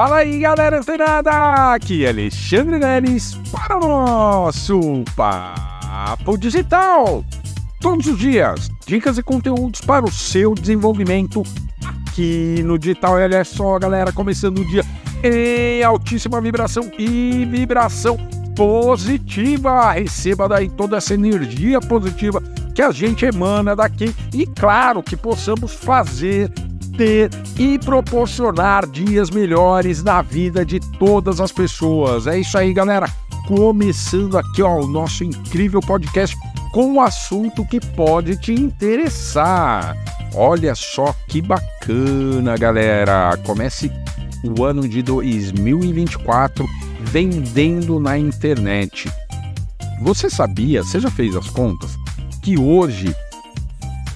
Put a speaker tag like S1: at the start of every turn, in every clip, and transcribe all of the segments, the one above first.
S1: Fala aí, galera antenada! Aqui é Alexandre Neres para o nosso Papo Digital. Todos os dias, dicas e conteúdos para o seu desenvolvimento aqui no digital. E olha só, galera, começando o dia em altíssima vibração e vibração positiva. Receba daí toda essa energia positiva que a gente emana daqui e, claro, que possamos fazer ter e proporcionar dias melhores na vida de todas as pessoas. É isso aí, galera. Começando aqui ó, o nosso incrível podcast com um assunto que pode te interessar. Olha só que bacana, galera. Comece o ano de 2024 vendendo na internet. Você sabia, você já fez as contas, que hoje,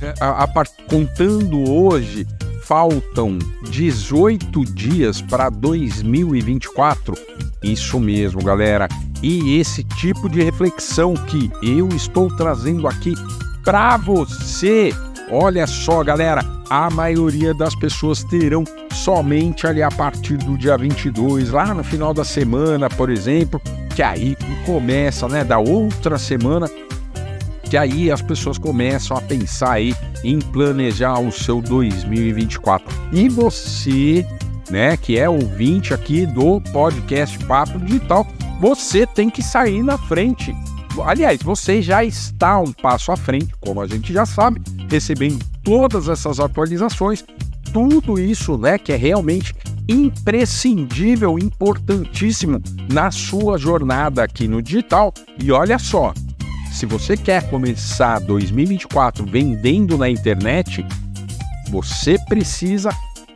S1: é, a, a, contando hoje, faltam 18 dias para 2024? Isso mesmo, galera. E esse tipo de reflexão que eu estou trazendo aqui para você. Olha só, galera, a maioria das pessoas terão somente ali a partir do dia 22, lá no final da semana, por exemplo, que aí começa, né, da outra semana, que aí as pessoas começam a pensar aí em planejar o seu 2024. E você, né, que é ouvinte aqui do podcast Papo Digital, você tem que sair na frente. Aliás, você já está um passo à frente, como a gente já sabe, recebendo todas essas atualizações, tudo isso, né, que é realmente imprescindível, importantíssimo na sua jornada aqui no digital. E olha só, se você quer começar 2024 vendendo na internet, você precisa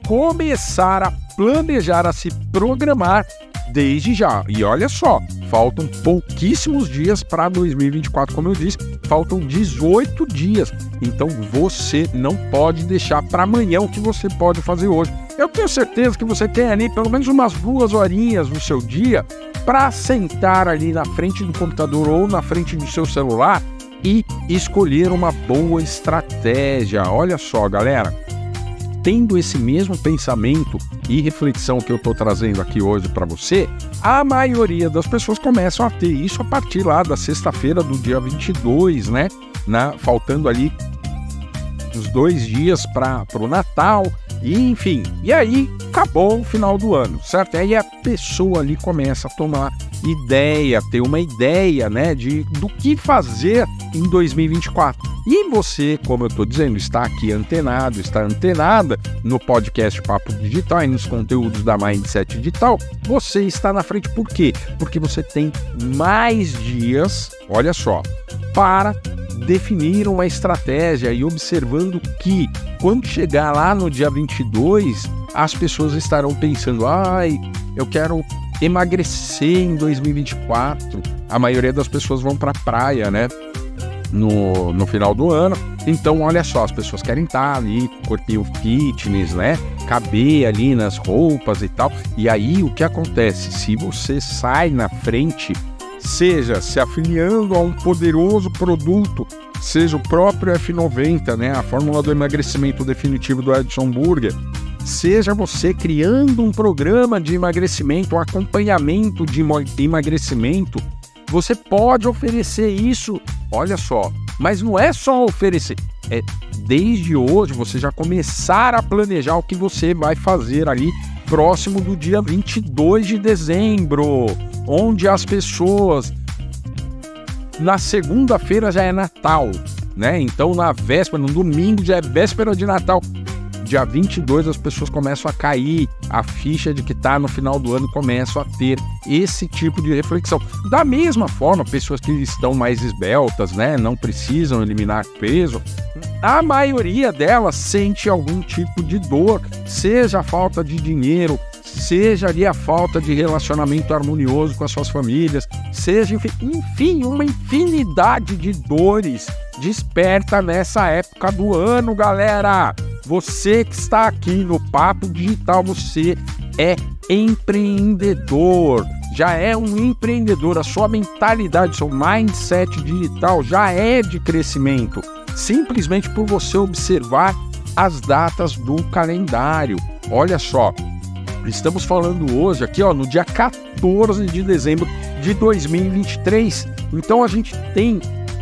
S1: começar a planejar, a se programar desde já. E olha só, faltam pouquíssimos dias para 2024, como eu disse, faltam 18 dias. Então você não pode deixar para amanhã o que você pode fazer hoje. Eu tenho certeza que você tem ali pelo menos umas duas horinhas no seu dia para sentar ali na frente do computador ou na frente do seu celular e escolher uma boa estratégia. Olha só, galera, tendo esse mesmo pensamento e reflexão que eu estou trazendo aqui hoje para você, a maioria das pessoas começam a ter isso a partir lá da sexta-feira do dia 22, né? Na, faltando ali uns dois dias para o Natal, e, enfim, e aí acabou o final do ano, certo? Aí a pessoa ali começa a tomar ideia, ter uma ideia, né, de do que fazer em 2024. E você, como eu estou dizendo, está aqui antenado, está antenada no podcast Papo Digital e nos conteúdos da Mindset Digital, você está na frente por quê? Porque você tem mais dias, olha só, para definir uma estratégia e observando que quando chegar lá no dia 22, as pessoas estarão pensando: ai, eu quero emagrecer em 2024. A maioria das pessoas vão para a praia, né? No, no final do ano. Então, olha só, as pessoas querem estar ali, corpinho fitness, né? Caber ali nas roupas e tal. E aí, o que acontece? Se você sai na frente seja se afiliando a um poderoso produto, seja o próprio F90, né, a fórmula do emagrecimento definitivo do Edson Burger, seja você criando um programa de emagrecimento, um acompanhamento de emagrecimento, você pode oferecer isso, olha só, mas não é só oferecer, é desde hoje você já começar a planejar o que você vai fazer ali próximo do dia 22 de dezembro onde as pessoas na segunda-feira já é Natal, né? Então na véspera, no domingo já é véspera de Natal. Dia 22 as pessoas começam a cair a ficha de que tá no final do ano começam a ter esse tipo de reflexão. Da mesma forma, pessoas que estão mais esbeltas, né, não precisam eliminar peso, a maioria delas sente algum tipo de dor, seja falta de dinheiro, seja ali a falta de relacionamento harmonioso com as suas famílias, seja, enfim, uma infinidade de dores desperta nessa época do ano, galera. Você que está aqui no Papo Digital, você é empreendedor, já é um empreendedor, a sua mentalidade, seu mindset digital já é de crescimento, simplesmente por você observar as datas do calendário. Olha só, Estamos falando hoje aqui, ó, no dia 14 de dezembro de 2023. Então a gente tem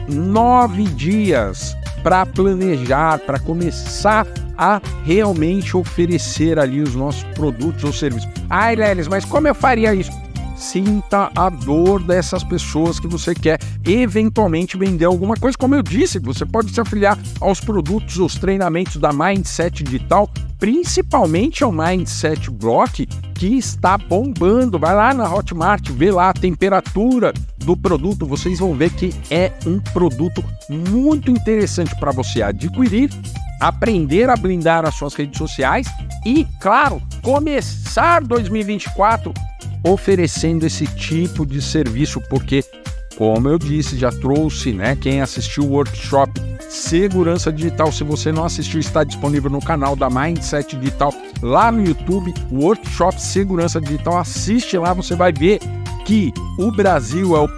S1: nove dias para planejar, para começar a realmente oferecer ali os nossos produtos ou serviços. Ai, Lelis, mas como eu faria isso? Sinta a dor dessas pessoas que você quer eventualmente vender alguma coisa. Como eu disse, você pode se afiliar aos produtos, aos treinamentos da Mindset Digital, principalmente ao Mindset Block, que está bombando. Vai lá na Hotmart, vê lá a temperatura do produto, vocês vão ver que é um produto muito interessante para você adquirir aprender a blindar as suas redes sociais e, claro, começar 2024 oferecendo esse tipo de serviço, porque, como eu disse, já trouxe, né? Quem assistiu o workshop Segurança Digital, se você não assistiu, está disponível no canal da Mindset Digital lá no YouTube, workshop Segurança Digital. Assiste lá, você vai ver que o Brasil é o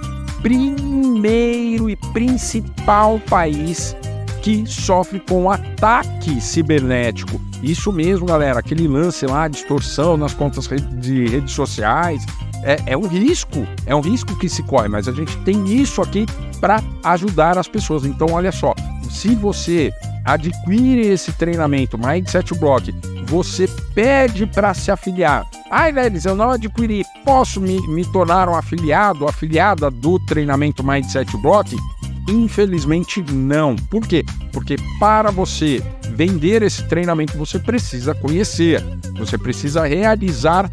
S1: primeiro e principal país que sofre com ataque cibernético. Isso mesmo, galera, aquele lance lá, distorção nas contas de redes sociais, é, é, um risco, é um risco que se corre, mas a gente tem isso aqui para ajudar as pessoas. Então, olha só, se você adquire esse treinamento Mindset Block, você pede para se afiliar. Ai, Lelis, eu não adquiri, posso me, me tornar um afiliado, afiliada do treinamento Mindset Block? Infelizmente não. Por quê? Porque para você vender esse treinamento você precisa conhecer, você precisa realizar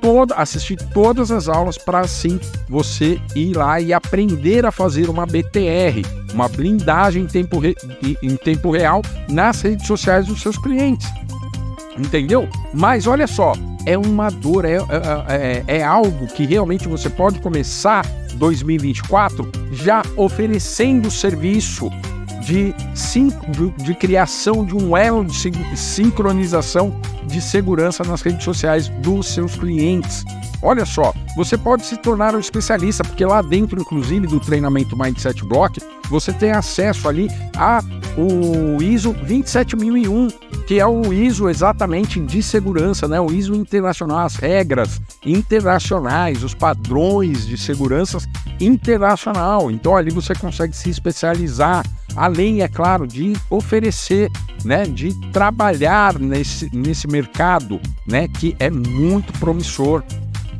S1: toda, assistir todas as aulas para assim você ir lá e aprender a fazer uma BTR, uma blindagem em tempo, re, em tempo real nas redes sociais dos seus clientes. Entendeu? Mas olha só, é uma dor, é, é, é, é algo que realmente você pode começar 2024 já oferecendo serviço de, de, criação de um elo de sincronização de segurança nas redes sociais dos seus clientes. Olha só, você pode se tornar um especialista, porque lá dentro, inclusive, do treinamento Mindset Block, você tem acesso ali a o ISO 27001, que é o ISO exatamente de segurança, né? O ISO internacional, as regras internacionais, os padrões de segurança internacional. Então ali você consegue se especializar, além, é claro, de oferecer, né, de trabalhar nesse, nesse mercado, né, que é muito promissor.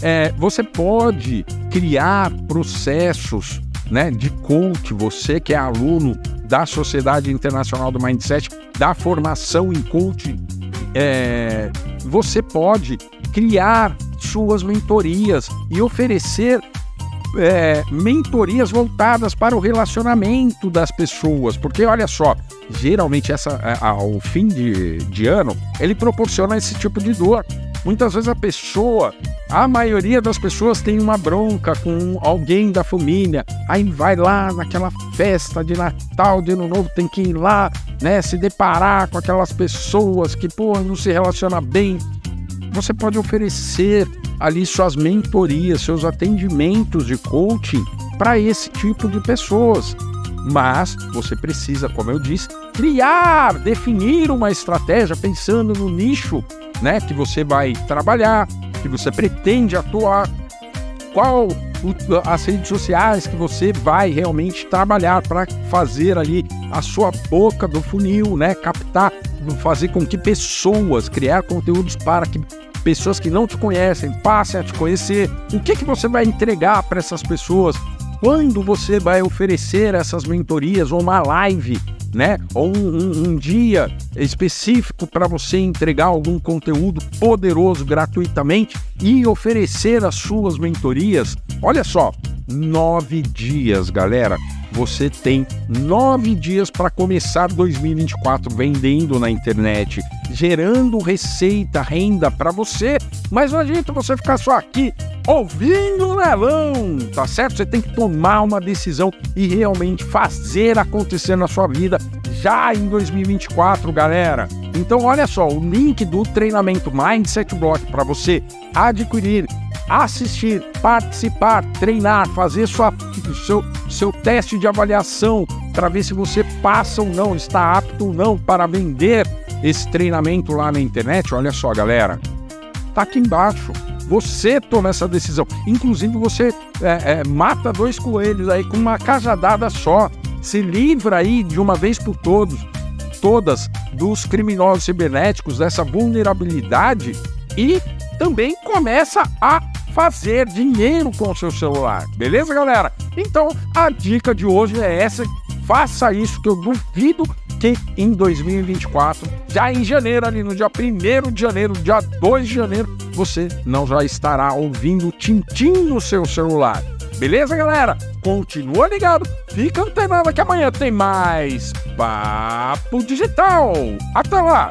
S1: É, você pode criar processos né, de coach, você que é aluno da Sociedade Internacional do Mindset, da formação em coaching, é, você pode criar suas mentorias e oferecer é, mentorias voltadas para o relacionamento das pessoas, porque olha só, geralmente essa ao fim de, de ano ele proporciona esse tipo de dor. Muitas vezes a pessoa, a maioria das pessoas tem uma bronca com alguém da família, aí vai lá naquela festa de Natal, de Ano Novo, tem que ir lá, né, se deparar com aquelas pessoas que, pô, não se relaciona bem. Você pode oferecer ali suas mentorias, seus atendimentos de coaching para esse tipo de pessoas. Mas você precisa, como eu disse, criar, definir uma estratégia pensando no nicho né, que você vai trabalhar, que você pretende atuar, qual as redes sociais que você vai realmente trabalhar para fazer ali a sua boca do funil, né, captar, fazer com que pessoas, criar conteúdos para que pessoas que não te conhecem passem a te conhecer. O que que você vai entregar para essas pessoas? Quando você vai oferecer essas mentorias ou uma live né? Ou um, um, dia específico para você entregar algum conteúdo poderoso gratuitamente e oferecer as suas mentorias. Olha só, nove dias, galera. Você tem nove dias para começar 2024 vendendo na internet, gerando receita, renda para você. Mas não adianta você ficar só aqui ouvindo o Lelão, tá certo? Você tem que tomar uma decisão e realmente fazer acontecer na sua vida já em 2024, galera. Então, olha só, o link do treinamento Mindset Block para você adquirir, assistir, participar, treinar, fazer sua, seu, seu teste de avaliação para ver se você passa ou não, está apto ou não para vender esse treinamento lá na internet. Olha só, galera tá aqui embaixo. Você toma essa decisão. Inclusive, você é, é, mata dois coelhos aí com uma cajadada só. Se livra aí de uma vez por todos, todas dos criminosos cibernéticos, dessa vulnerabilidade e também começa a fazer dinheiro com o seu celular. Beleza, galera? Então, a dica de hoje é essa. Faça isso que eu duvido que em 2024, já em janeiro, ali no dia 1 de janeiro, dia 2 de janeiro, você não já estará ouvindo tintim no seu celular. Beleza, galera? Continua ligado, fica antenado que amanhã tem mais Papo Digital. Até lá!